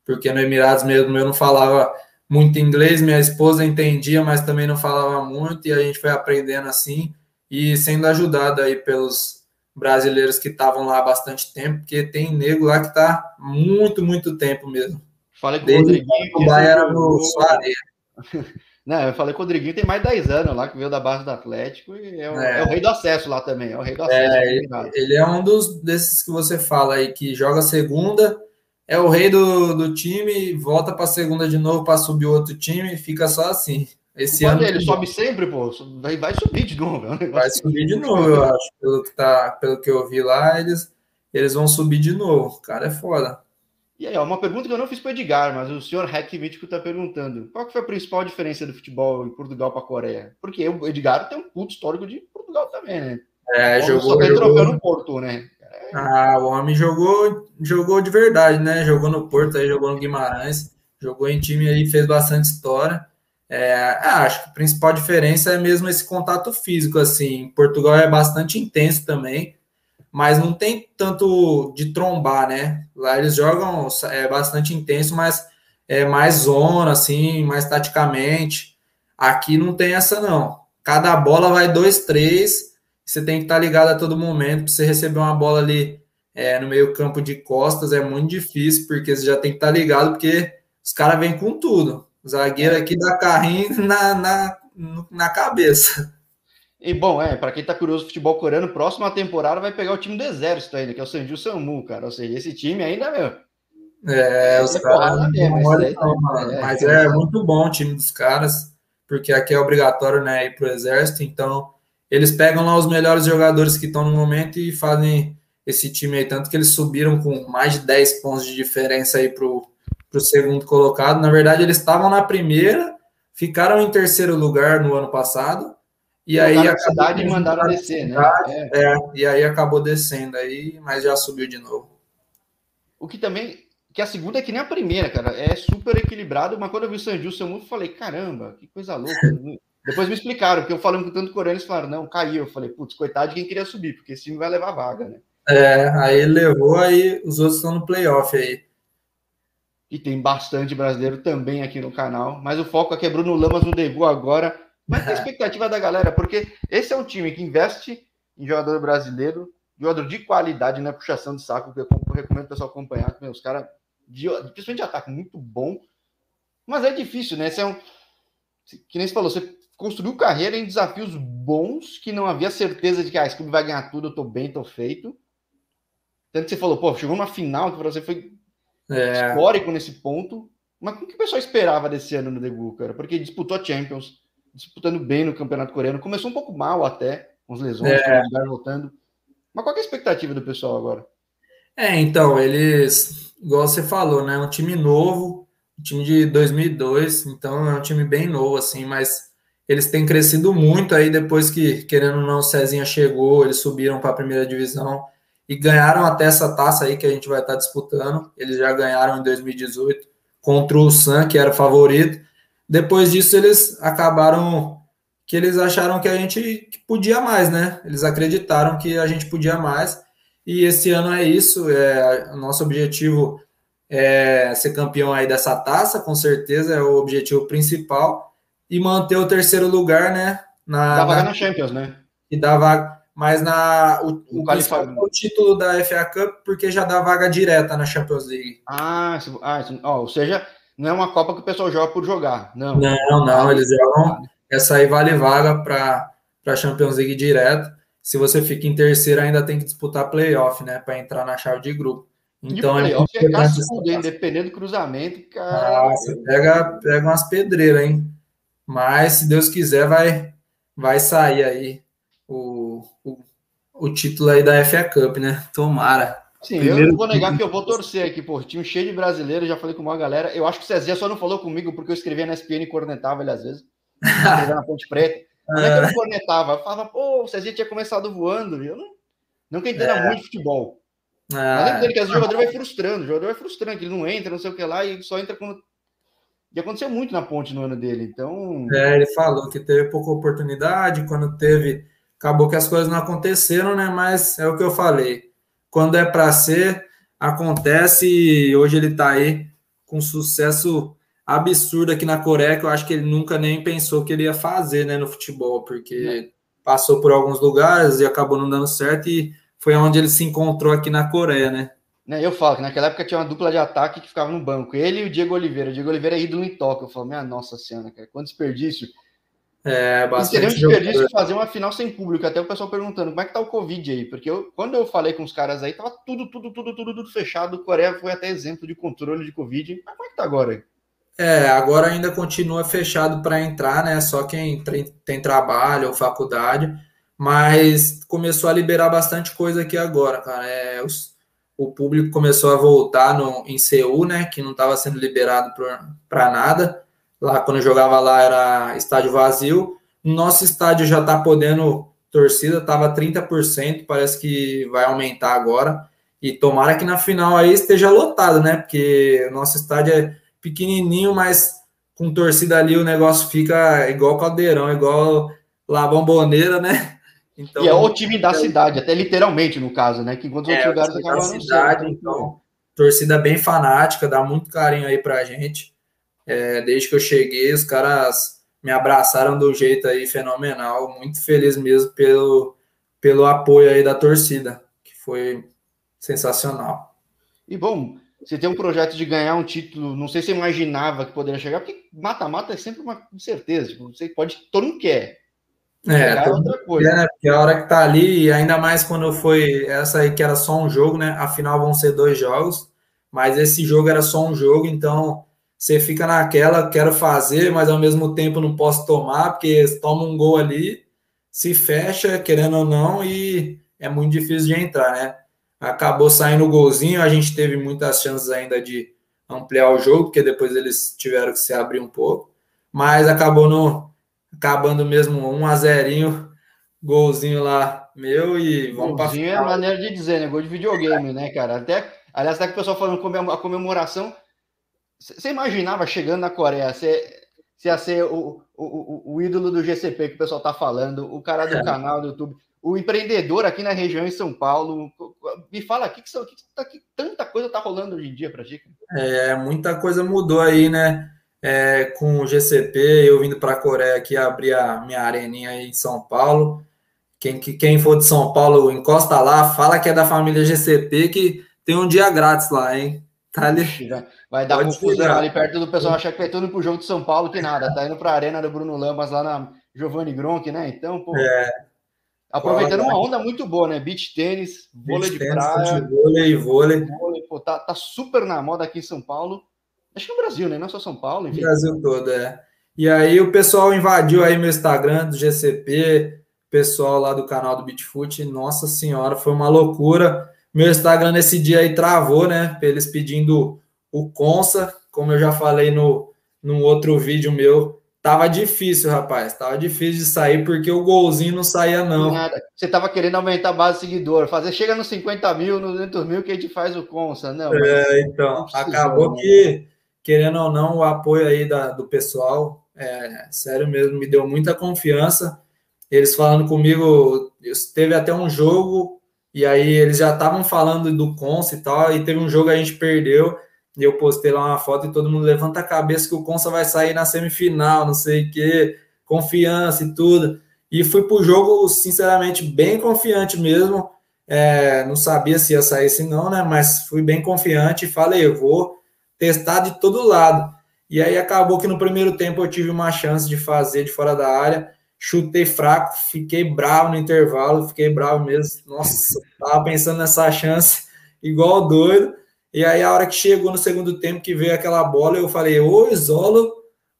B: Porque no Emirados mesmo eu não falava muito inglês, minha esposa entendia, mas também não falava muito, e a gente foi aprendendo assim e sendo ajudado aí pelos brasileiros que estavam lá há bastante tempo, porque tem nego lá que está muito, muito tempo mesmo.
A: Falei com Desde o Rodriguinho.
B: O era no Soareia.
A: Não, eu falei com o Rodriguinho tem mais de 10 anos lá, que veio da base do Atlético e é o, é. É o rei do acesso lá também. É o rei do acesso.
B: É, ele, ele, é um dos desses que você fala aí que joga segunda, é o rei do, do time, volta para segunda de novo para subir outro time, fica só assim. Esse ano
A: ele sobe sempre, pô, vai, vai subir de novo.
B: É vai subir de novo, eu acho. Pelo que, tá, pelo que eu vi lá, eles, eles vão subir de novo. O cara é foda.
A: E aí, ó, uma pergunta que eu não fiz para o Edgar, mas o senhor Hack Mítico está perguntando: qual que foi a principal diferença do futebol em Portugal para a Coreia? Porque o Edgar tem um puto histórico de Portugal também, né?
B: É, jogou. Só
A: tem jogou... no Porto, né?
B: É... Ah, o homem jogou, jogou de verdade, né? Jogou no Porto, aí jogou no Guimarães, jogou em time aí, fez bastante história. É, ah, acho que a principal diferença é mesmo esse contato físico, assim. Portugal é bastante intenso também mas não tem tanto de trombar, né? Lá eles jogam é bastante intenso, mas é mais zona, assim, mais taticamente. Aqui não tem essa, não. Cada bola vai dois, três. Você tem que estar ligado a todo momento. Para você receber uma bola ali é, no meio campo de costas é muito difícil, porque você já tem que estar ligado, porque os caras vêm com tudo. O zagueiro aqui dá carrinho na, na, na cabeça.
A: E bom, é, para quem tá curioso futebol coreano, próxima temporada vai pegar o time do Exército ainda, que é o Sanju Samu, cara. Ou seja, esse time ainda, meu.
B: É, os caras. Não, é, mas é, é muito bom o time dos caras, porque aqui é obrigatório, né, ir pro Exército, então eles pegam lá os melhores jogadores que estão no momento e fazem esse time aí, tanto que eles subiram com mais de 10 pontos de diferença aí pro, pro segundo colocado. Na verdade, eles estavam na primeira, ficaram em terceiro lugar no ano passado e aí a
A: cidade mandaram descer, né?
B: É. é. e aí acabou descendo aí, mas já subiu de novo.
A: O que também, que a segunda é que nem a primeira, cara, é super equilibrado, mas quando eu vi o Sanju eu falei, caramba, que coisa louca. Depois me explicaram, porque eu falando com tanto coreano, eles falaram, não, caiu. Eu falei, putz, coitado de quem queria subir, porque esse time vai levar vaga, né?
B: É, aí levou, aí os outros estão no playoff aí.
A: E tem bastante brasileiro também aqui no canal, mas o foco aqui é Bruno Lamas no debut agora. Mas a expectativa da galera, porque esse é um time que investe em jogador brasileiro, jogador de qualidade, não é puxação de saco, que eu recomendo o pessoal acompanhar, que os caras, principalmente de ataque, muito bom. Mas é difícil, né? Você é um, que nem você falou, você construiu carreira em desafios bons, que não havia certeza de que ah, esse clube vai ganhar tudo, eu tô bem, tô feito. Tanto que você falou, pô, chegou numa final que para você foi é. histórico nesse ponto. Mas o que o pessoal esperava desse ano no debut, cara? Porque disputou a Champions, disputando bem no Campeonato Coreano. Começou um pouco mal até, com as lesões, é. voltando. Mas qual é a expectativa do pessoal agora?
B: É, então, eles, igual você falou, né? Um time novo, um time de 2002, então é um time bem novo, assim, mas eles têm crescido muito aí depois que, querendo ou não, o Cezinha chegou, eles subiram para a primeira divisão e ganharam até essa taça aí que a gente vai estar disputando. Eles já ganharam em 2018 contra o San, que era o favorito. Depois disso, eles acabaram que eles acharam que a gente podia mais, né? Eles acreditaram que a gente podia mais. E esse ano é isso. É, o nosso objetivo é ser campeão aí dessa taça, com certeza, é o objetivo principal. E manter o terceiro lugar, né?
A: Na, dá vaga na, na Champions, né?
B: E dá vaga. Mas na, o, o, o, título da FA Cup, porque já dá vaga direta na Champions League.
A: Ah, ah ou seja, não é uma Copa que o pessoal joga por jogar, não.
B: Não, não, eles jogam. Essa aí vale vaga para a Champions League direto. Se você fica em terceiro, ainda tem que disputar playoff, né? Para entrar na chave de grupo.
A: Então, e o playoff é, é cascudo, dependendo do cruzamento, cara.
B: Ah, você pega, pega umas pedreiras, hein? Mas, se Deus quiser, vai, vai sair aí o, o, o título aí da FA Cup, né? Tomara.
A: Sim, Primeiro... eu não vou negar que eu vou torcer aqui, pô. Time cheio de brasileiros, já falei com uma galera. Eu acho que o Cezinha só não falou comigo porque eu escrevia na SPN e cornetava ele às vezes. Escrevia na Ponte Preta. Como é que eu não cornetava? Eu falava, pô, o Cezinha tinha começado voando. Eu não, não que entenda é. muito futebol. Ah. Mas é que às vezes o jogador vai frustrando, o jogador vai frustrando, que ele não entra, não sei o que lá, e só entra quando. E aconteceu muito na ponte no ano dele, então.
B: É, ele falou que teve pouca oportunidade, quando teve, acabou que as coisas não aconteceram, né? Mas é o que eu falei quando é para ser, acontece e hoje ele está aí com sucesso absurdo aqui na Coreia, que eu acho que ele nunca nem pensou que ele ia fazer né, no futebol, porque passou por alguns lugares e acabou não dando certo e foi onde ele se encontrou aqui na Coreia, né?
A: né eu falo que naquela época tinha uma dupla de ataque que ficava no banco, ele e o Diego Oliveira. O Diego Oliveira é ídolo em toque. Eu falo, minha nossa senhora, cara, quanto desperdício.
B: É, bastante.
A: Um desperdício fazer uma final sem público. Até o pessoal perguntando como é que tá o Covid aí. Porque eu, quando eu falei com os caras aí, tava tudo, tudo, tudo, tudo, tudo fechado. O Coreia foi até exemplo de controle de Covid. Mas como é que tá agora aí?
B: É, agora ainda continua fechado para entrar, né? Só quem tem trabalho ou faculdade. Mas começou a liberar bastante coisa aqui agora, cara. É, os, o público começou a voltar no, em Seul, né? Que não estava sendo liberado para nada. Lá, quando eu jogava lá, era estádio vazio. Nosso estádio já está podendo torcida, estava 30%, parece que vai aumentar agora. E tomara que na final aí esteja lotado, né? Porque o nosso estádio é pequenininho, mas com torcida ali o negócio fica igual caldeirão, igual lá bomboneira, né?
A: Então, e é o time da é, cidade, até literalmente no caso, né? Que enquanto é, outros lugares
B: acabam cidade, então, torcida bem fanática, dá muito carinho aí pra gente. É, desde que eu cheguei, os caras me abraçaram do jeito aí fenomenal. Muito feliz mesmo pelo, pelo apoio aí da torcida, que foi sensacional.
A: E bom, você tem um projeto de ganhar um título, não sei se você imaginava que poderia chegar, porque mata-mata é sempre uma certeza. Tipo, você pode, todo mundo quer.
B: É, é outra coisa. Quer, né? Porque a hora que tá ali, ainda mais quando foi essa aí que era só um jogo, né? Afinal vão ser dois jogos, mas esse jogo era só um jogo, então você fica naquela, quero fazer, mas ao mesmo tempo não posso tomar, porque toma um gol ali, se fecha, querendo ou não, e é muito difícil de entrar, né? Acabou saindo o golzinho, a gente teve muitas chances ainda de ampliar o jogo, porque depois eles tiveram que se abrir um pouco, mas acabou no, acabando mesmo 1 a 0 golzinho lá meu e vamos
A: para é maneira de dizer, né? Gol de videogame, né, cara? Até, aliás, até que o pessoal falando a comemoração você imaginava chegando na Coreia, você, você ia ser o, o, o, ídolo do GCP que o pessoal tá falando, o cara do é. canal do YouTube, o empreendedor aqui na região em São Paulo. Me fala aqui que, que, que, tá, que tanta coisa tá rolando hoje em dia para ti.
B: É, muita coisa mudou aí, né? É, com o GCP, eu vindo para a Coreia aqui abrir a minha areninha aí em São Paulo. Quem, quem for de São Paulo, encosta lá, fala que é da família GCP, que tem um dia grátis lá, hein?
A: Tá ali. Vai dar Pode confusão ali perto do pessoal achar que vai tudo pro jogo de São Paulo, que nada. Tá indo pra arena do Bruno Lamas lá na Giovanni Gronk, né? Então, pô. É. Aproveitando uma onda muito boa, né? Beach tênis, vôlei de tênis, praia.
B: Vôlei, vôlei.
A: vôlei pô, tá, tá super na moda aqui em São Paulo. Acho que no Brasil, né? Não só São Paulo,
B: enfim. Brasil todo, é. E aí o pessoal invadiu aí meu Instagram do GCP, pessoal lá do canal do Beatfoot. Nossa senhora, foi uma loucura. Meu Instagram nesse dia aí travou, né? Eles pedindo o Consa, como eu já falei no, no outro vídeo meu. Tava difícil, rapaz. Tava difícil de sair porque o golzinho não saía, não. Nada.
A: Você tava querendo aumentar a base de seguidor, fazer chega nos 50 mil, nos 200 mil que a gente faz o Consa. Não,
B: é, então. Acabou né? que, querendo ou não, o apoio aí da, do pessoal, é, sério mesmo, me deu muita confiança. Eles falando comigo, teve até um jogo e aí eles já estavam falando do Consa e tal, e teve um jogo que a gente perdeu, e eu postei lá uma foto e todo mundo levanta a cabeça que o Consa vai sair na semifinal, não sei o que, confiança e tudo. E fui pro jogo, sinceramente, bem confiante mesmo. É, não sabia se ia sair se não, né? Mas fui bem confiante e falei, eu vou testar de todo lado. E aí acabou que no primeiro tempo eu tive uma chance de fazer de fora da área chutei fraco, fiquei bravo no intervalo, fiquei bravo mesmo. Nossa, tava pensando nessa chance igual doido. E aí, a hora que chegou no segundo tempo, que veio aquela bola, eu falei, ou isolo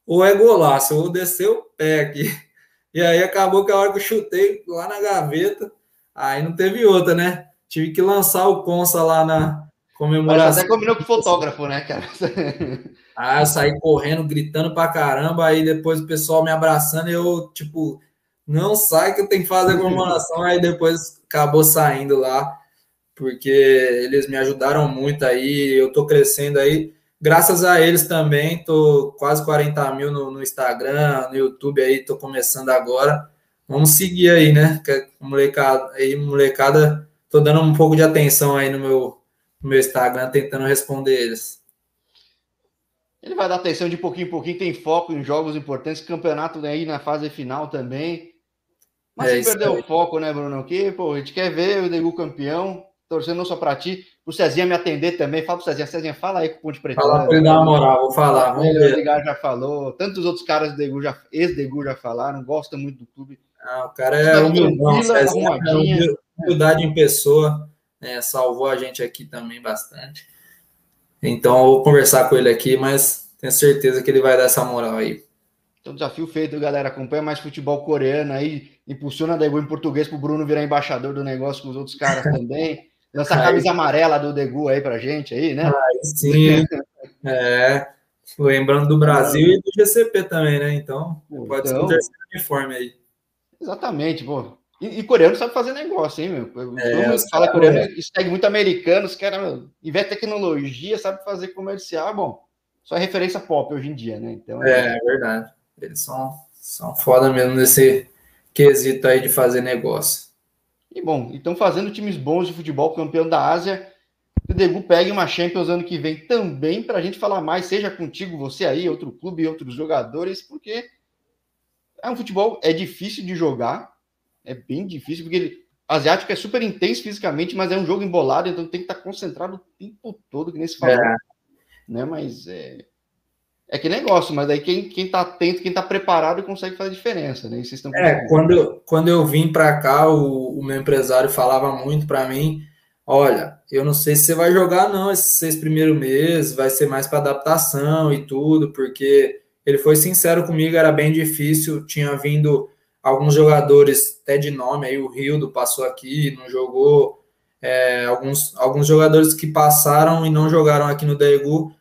B: ou é golaço, eu vou descer o pé aqui. E aí acabou que a hora que eu chutei lá na gaveta, aí não teve outra, né? Tive que lançar o Consa lá na comemoração. Mas
A: até combinou com o fotógrafo, né, cara?
B: ah, eu saí correndo, gritando pra caramba, aí depois o pessoal me abraçando e eu, tipo, não sai que eu tenho que fazer a comemoração, aí depois acabou saindo lá, porque eles me ajudaram muito aí, eu tô crescendo aí graças a eles também, tô quase 40 mil no, no, Instagram, no YouTube aí, tô começando agora. Vamos seguir aí, né? Molecada, aí, molecada, tô dando um pouco de atenção aí no meu, no meu Instagram, tentando responder eles.
A: Ele vai dar atenção de pouquinho em pouquinho, tem foco em jogos importantes, campeonato aí na fase final também. Mas é, sem perder o foco, né, Bruno? Que, pô, a gente quer ver o Degu campeão, torcendo não só para ti, o Cezinha me atender também. Fala pro Cezinha, Cezinha, fala aí com o Ponte Preta.
B: Fala para ele dar uma moral, vou falar.
A: Vamos ver. O Edgar já falou, tantos outros caras do Degu, já, ex-Degu já falaram, gostam muito do clube.
B: Ah, o cara é humildão, Cezinha, é humildade em pessoa, é, salvou a gente aqui também bastante. Então, eu vou conversar com ele aqui, mas tenho certeza que ele vai dar essa moral aí.
A: Então, desafio feito, galera. Acompanha mais futebol coreano aí, impulsiona a Degu em português para o Bruno virar embaixador do negócio com os outros caras também. Lança a camisa amarela do Degu aí pra gente aí, né?
B: sim. é. Lembrando do Brasil e do GCP também, né? Então, pode então, ser um terceiro uniforme aí.
A: Exatamente, pô. E, e, coreano sabe fazer negócio, hein, meu? Todo é, mundo fala coreano é. segue muito americano, os caras investe tecnologia, sabe fazer comercial, bom. Só é referência pop hoje em dia, né? Então,
B: é, é verdade. Eles são, são foda mesmo nesse quesito aí de fazer negócio.
A: E bom, então fazendo times bons de futebol, campeão da Ásia, o Degu pegue uma Champions ano que vem também para a gente falar mais, seja contigo, você aí, outro clube, outros jogadores, porque é um futebol, é difícil de jogar, é bem difícil, porque ele, asiático é super intenso fisicamente, mas é um jogo embolado, então tem que estar concentrado o tempo todo, que nem se falou. É. Né? Mas é, é que negócio, mas aí quem, quem tá atento, quem tá preparado consegue fazer diferença, né?
B: é, quando, quando eu vim para cá, o, o, meu empresário falava muito para mim, olha, eu não sei se você vai jogar não esses seis primeiros meses, vai ser mais para adaptação e tudo, porque ele foi sincero comigo, era bem difícil, tinha vindo alguns jogadores até de nome, aí o Rildo passou aqui, não jogou, é, alguns, alguns jogadores que passaram e não jogaram aqui no Daegu,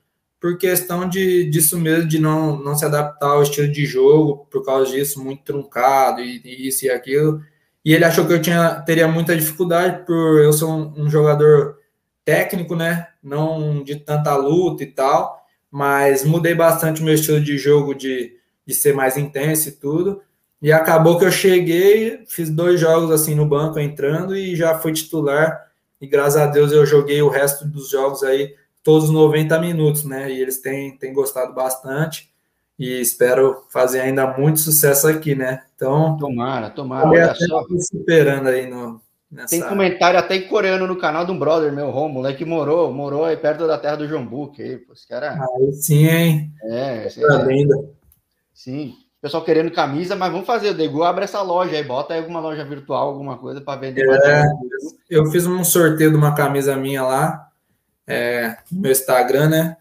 B: por questão de, disso mesmo, de não, não se adaptar ao estilo de jogo, por causa disso, muito truncado e, e isso e aquilo. E ele achou que eu tinha, teria muita dificuldade por eu ser um, um jogador técnico, né? Não de tanta luta e tal, mas mudei bastante o meu estilo de jogo de, de ser mais intenso e tudo. E acabou que eu cheguei, fiz dois jogos assim no banco entrando e já fui titular. E graças a Deus eu joguei o resto dos jogos aí todos os 90 minutos, né? E eles têm, têm gostado bastante e espero fazer ainda muito sucesso aqui, né? Então,
A: tomara, tomara. Olha
B: só. esperando aí no.
A: Nessa... Tem comentário até em coreano no canal de um brother meu, Romulo, que morou, morou aí perto da terra do Jambu, que esse cara.
B: Aí sim, hein?
A: É, sim. É linda. Sim. Pessoal querendo camisa, mas vamos fazer. O Degu abre essa loja aí, bota aí alguma loja virtual, alguma coisa para vender.
B: É, eu fiz um sorteio de uma camisa minha lá é, no meu Instagram, né?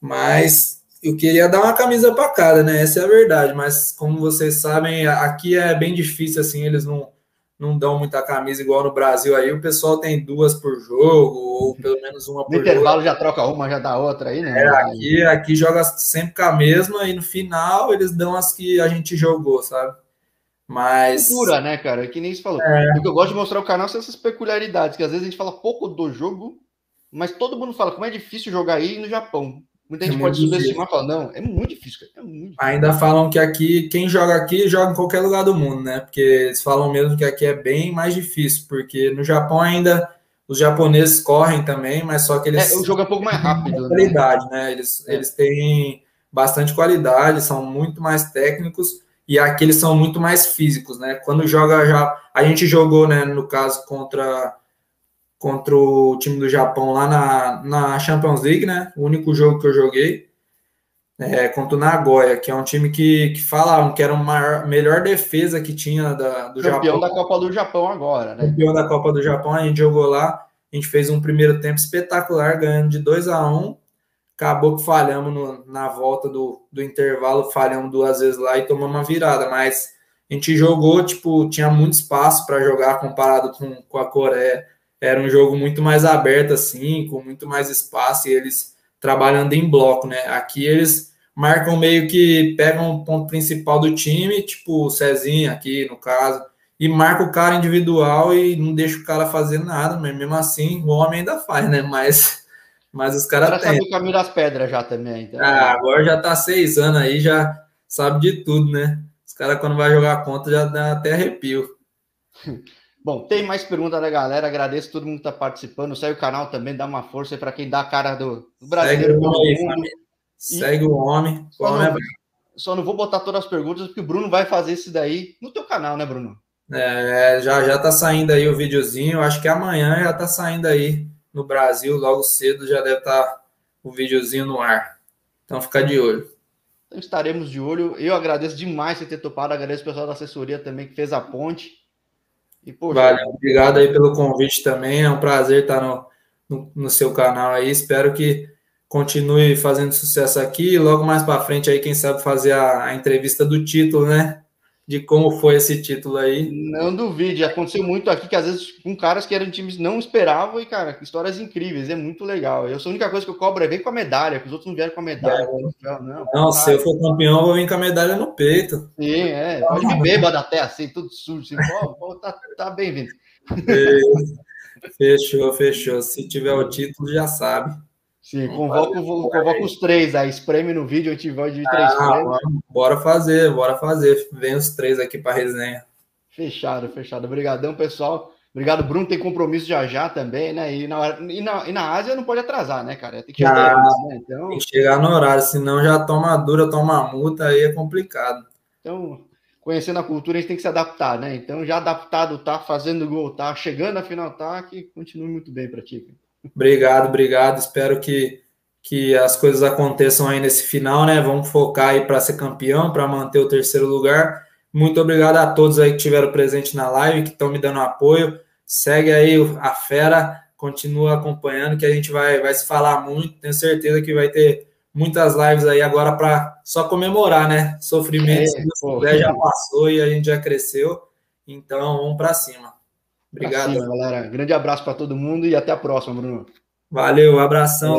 B: Mas eu queria dar uma camisa para cada, né? Essa é a verdade. Mas como vocês sabem, aqui é bem difícil, assim, eles não, não dão muita camisa igual no Brasil. Aí o pessoal tem duas por jogo, ou pelo menos uma por
A: no intervalo jogo. já troca uma, já dá outra aí, né?
B: É, aqui, aqui joga sempre com a mesma, e no final eles dão as que a gente jogou, sabe? Mas.
A: Cultura, né, cara? Que nem se falou. É. O que eu gosto de mostrar o canal são essas peculiaridades, que às vezes a gente fala pouco do jogo, mas todo mundo fala como é difícil jogar aí no Japão. Muita é gente pode subestimar e falar, não, é muito difícil, é muito difícil.
B: Ainda falam que aqui, quem joga aqui, joga em qualquer lugar do mundo, né? Porque eles falam mesmo que aqui é bem mais difícil, porque no Japão ainda os japoneses correm também, mas só que eles.
A: É, o jogo é um pouco mais rápido.
B: Né? Qualidade, né? Eles, é. eles têm bastante qualidade, são muito mais técnicos e aqui eles são muito mais físicos, né? Quando joga já. A gente jogou, né, no caso, contra contra o time do Japão lá na, na Champions League, né? O único jogo que eu joguei é, contra o Nagoya, que é um time que, que falavam que era a melhor defesa que tinha da, do
A: Campeão
B: Japão.
A: Campeão da Copa do Japão agora, né?
B: Campeão da Copa do Japão, a gente jogou lá, a gente fez um primeiro tempo espetacular, ganhando de 2 a 1 um, acabou que falhamos no, na volta do, do intervalo, falhamos duas vezes lá e tomamos uma virada, mas A gente jogou, tipo, tinha muito espaço para jogar comparado com, com a Coreia. Era um jogo muito mais aberto, assim, com muito mais espaço, e eles trabalhando em bloco, né? Aqui eles marcam meio que pegam o ponto principal do time, tipo o Cezinha aqui, no caso, e marca o cara individual e não deixa o cara fazer nada, mas mesmo assim o homem ainda faz, né? Mas, mas os caras.
A: O cara sabe o caminho das pedras já também. Então...
B: Ah, agora já tá seis anos aí, já sabe de tudo, né? Os caras, quando vai jogar contra, já dá até arrepio.
A: Bom, tem mais perguntas da galera. Agradeço todo mundo que está participando. Segue o canal também, dá uma força para quem dá a cara do, do brasileiro. Segue o,
B: homem, Segue o homem.
A: Só, não, é... só não vou botar todas as perguntas, porque o Bruno vai fazer isso daí no teu canal, né, Bruno?
B: É, já, já tá saindo aí o videozinho. Acho que amanhã já tá saindo aí no Brasil, logo cedo já deve estar tá o videozinho no ar. Então fica de olho.
A: Então estaremos de olho. Eu agradeço demais você ter topado, agradeço o pessoal da assessoria também que fez a ponte.
B: E, poxa, Valeu, obrigado aí pelo convite também. É um prazer estar no, no, no seu canal aí. Espero que continue fazendo sucesso aqui. Logo mais para frente aí, quem sabe fazer a, a entrevista do título, né? De como foi esse título aí.
A: Não duvide, aconteceu muito aqui que às vezes com caras que eram times não esperavam e, cara, histórias incríveis, é muito legal. Eu sou a única coisa que eu cobro é vem com a medalha, que os outros não vieram com a medalha. É.
B: Não, não se eu for campeão, eu vou vir com a medalha no peito.
A: Sim, é. Pode me bêbado até assim, tudo sujo, assim, pô, pô, tá, tá bem-vindo.
B: Fechou, fechou. Se tiver o título, já sabe.
A: Sim, convoco, convoco os três aí, espreme no vídeo, a gente vai de três ah,
B: Bora fazer, bora fazer. Vem os três aqui para resenha.
A: Fechado, fechado. Obrigadão, pessoal. Obrigado, Bruno. Tem compromisso já já também, né? E na, e na, e na Ásia não pode atrasar, né, cara? Tem que,
B: ah, né? então... tem que chegar no horário, senão já toma dura, toma multa, aí é complicado.
A: Então, conhecendo a cultura, a gente tem que se adaptar, né? Então, já adaptado, tá fazendo gol, tá chegando à final, tá, que continue muito bem para ti. Cara.
B: Obrigado, obrigado. Espero que, que as coisas aconteçam aí nesse final, né? Vamos focar aí para ser campeão, para manter o terceiro lugar. Muito obrigado a todos aí que estiveram presentes na live, que estão me dando apoio. Segue aí a fera, continua acompanhando, que a gente vai, vai se falar muito. Tenho certeza que vai ter muitas lives aí agora para só comemorar, né? Sofrimento é, já passou e a gente já cresceu. Então, vamos para cima. Obrigado.
A: Cima, galera. Grande abraço para todo mundo e até a próxima, Bruno.
B: Valeu, abração.